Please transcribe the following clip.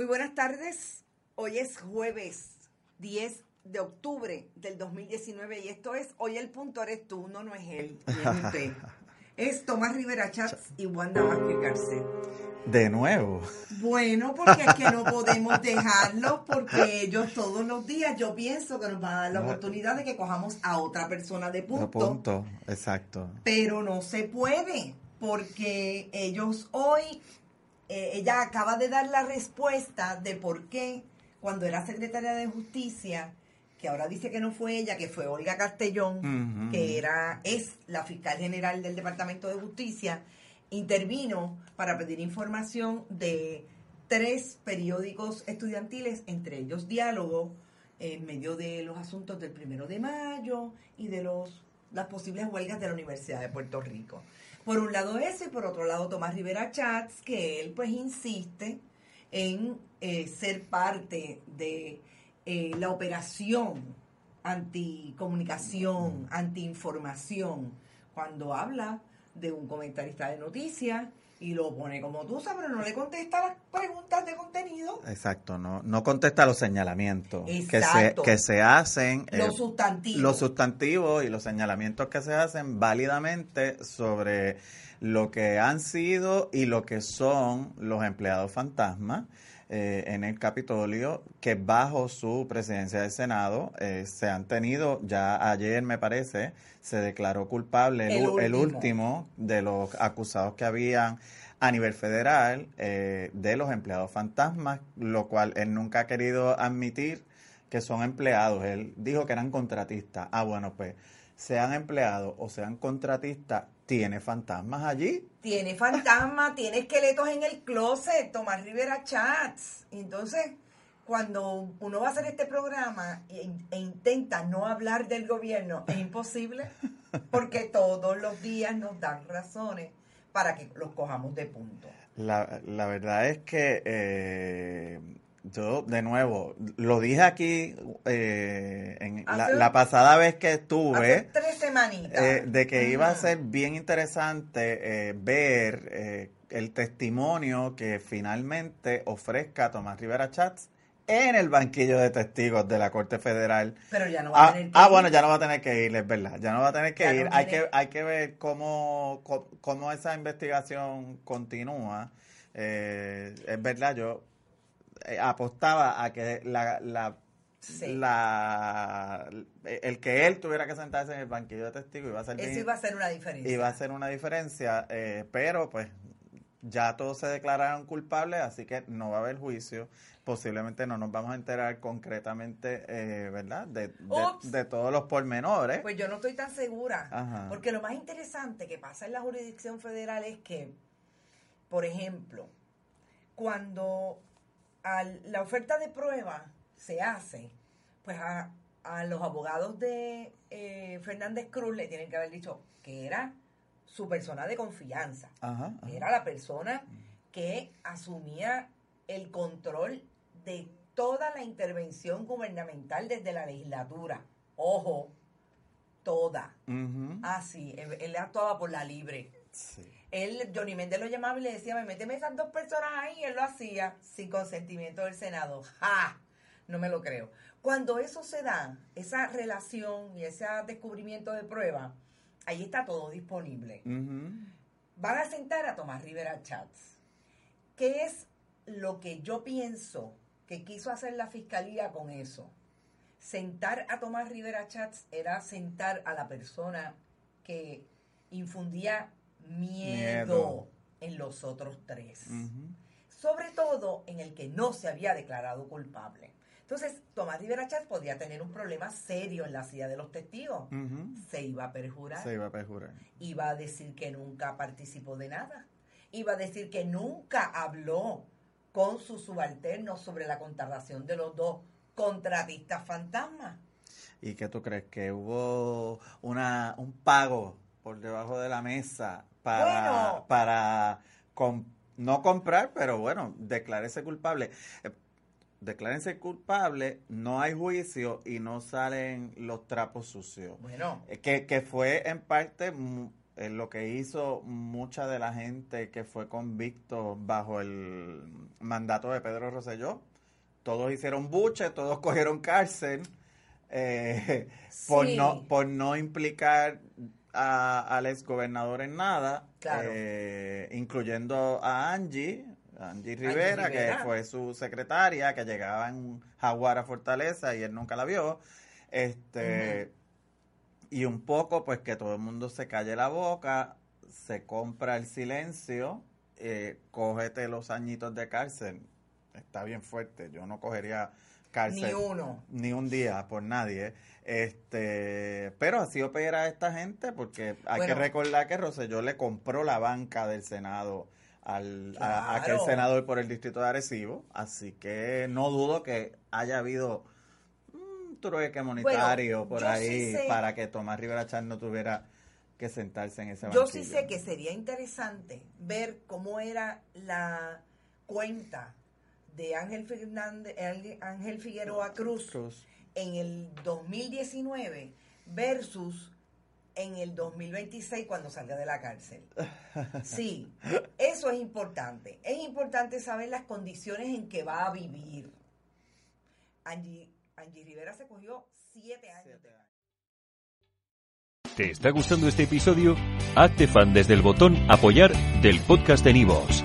Muy buenas tardes. Hoy es jueves 10 de octubre del 2019 y esto es Hoy el punto eres tú, no, no es él, es usted. es Tomás Rivera Chats y Wanda Vázquez Garcet. De nuevo. Bueno, porque es que no podemos dejarlo porque ellos todos los días yo pienso que nos va a dar la oportunidad de que cojamos a otra persona de punto. De punto, exacto. Pero no se puede porque ellos hoy, eh, ella acaba de dar la respuesta de por qué cuando era secretaria de justicia, que ahora dice que no fue ella, que fue Olga Castellón, que era, es la fiscal general del Departamento de Justicia, intervino para pedir información de tres periódicos estudiantiles, entre ellos Diálogo, en medio de los asuntos del primero de mayo y de los las posibles huelgas de la Universidad de Puerto Rico. Por un lado ese, por otro lado Tomás Rivera Chats, que él pues insiste en eh, ser parte de eh, la operación anticomunicación, antiinformación, cuando habla de un comentarista de noticias y lo pone como tú sabes, pero no le contesta las preguntas de contenido. Exacto, no, no contesta los señalamientos que se, que se hacen. Los eh, sustantivos. Los sustantivos y los señalamientos que se hacen válidamente sobre lo que han sido y lo que son los empleados fantasmas. Eh, en el Capitolio que bajo su presidencia del Senado eh, se han tenido, ya ayer me parece, se declaró culpable el, último. de los acusados que habían a nivel federal eh, de los empleados fantasmas, lo cual él nunca ha querido admitir que son empleados. Él dijo que eran contratistas. Ah, bueno, pues sean empleados o sean contratistas, tiene fantasmas allí. Tiene fantasmas, tiene esqueletos en el closet, Tomás Rivera Chats. Entonces, cuando uno va a hacer este programa e, e, intenta no hablar del gobierno, es imposible, porque todos los días nos dan razones para que los cojamos de punto. La, la verdad es que eh, yo, de nuevo, lo dije aquí eh, en la, pasada vez que estuve. tres semanitas. Eh, de que iba a ser bien interesante eh, ver el testimonio que finalmente ofrezca Tomás Rivera Chats en el banquillo de testigos de la Corte Federal. Pero ya no va a ah, tener que Ah, bueno, ya no va a tener que ir, es verdad. Ya no va a tener que ir. hay, que, hay que ver cómo, cómo, esa investigación continúa. es verdad, yo eh, apostaba a que la, la, la, el que él tuviera que sentarse en el banquillo de testigos iba a ser eso iba a ser una diferencia. iba a ser una diferencia eh, pero pues ya todos se declararon culpables así que no va a haber juicio. Posiblemente no nos vamos a enterar concretamente eh, verdad de, de, todos los pormenores. Pues yo no estoy tan segura porque lo más interesante que pasa en la jurisdicción federal es que por ejemplo cuando la oferta de prueba se hace, pues a, los abogados de eh, Fernández Cruz le tienen que haber dicho que era su persona de confianza, era la persona que asumía el control de toda la intervención gubernamental desde la legislatura. Ojo, toda. Así, ah, él, él, actuaba por la libre. Sí él, Johnny Méndez lo llamaba y le decía, me méteme esas dos personas ahí, y él lo hacía sin consentimiento del Senado. ¡Ja! No me lo creo. Cuando eso se da, esa relación y ese descubrimiento de prueba, ahí está todo disponible. Van a sentar a Tomás Rivera Chats. ¿Qué es lo que yo pienso que quiso hacer la fiscalía con eso? Sentar a Tomás Rivera Chats era sentar a la persona que infundía miedo, en los otros tres. Sobre todo en el que no se había declarado culpable. Entonces, Tomás Rivera Chávez podía tener un problema serio en la silla de los testigos. Se iba a perjurar. Se iba a perjurar. Iba a decir que nunca participó de nada. Iba a decir que nunca habló con sus subalternos sobre la contratación de los dos contratistas fantasmas. ¿Y qué tú crees? ¿Que hubo una, un pago por debajo de la mesa para, para no comprar, pero bueno, declararse culpable. Eh, declárense culpable, no hay juicio y no salen los trapos sucios. Bueno. Eh, que, que fue en parte eh, lo que hizo mucha de la gente que fue convicto bajo el mandato de Pedro Rosselló. Todos hicieron buche, todos cogieron cárcel eh, por, no, por no implicar a, al exgobernador en nada, eh, incluyendo a Angie, Angie Rivera, que fue su secretaria, que llegaba en jaguar a Fortaleza y él nunca la vio. Este y un poco pues que todo el mundo se calle la boca, se compra el silencio, eh, cógete los añitos de cárcel. Está bien fuerte, yo no cogería cárcel. Ni uno. Ni un día por nadie. Este, pero así opera esta gente porque hay que recordar que Roselló le compró la banca del Senado al, a, aquel senador por el distrito de Arecibo, así que no dudo que haya habido trueque monetario por ahí para que Tomás Rivera Char no tuviera que sentarse en ese banquillo. Yo sí sé que sería interesante ver cómo era la cuenta de Ángel Fernández, Ángel Figueroa Cruz, Cruz, en el 2019 versus en el 2026 cuando salga de la cárcel. Sí, eso es importante. Es importante saber las condiciones en que va a vivir. Angie Angie Rivera se cogió siete años. ¿Te está gustando este episodio? Hazte fan desde el botón Apoyar del podcast de Nivos.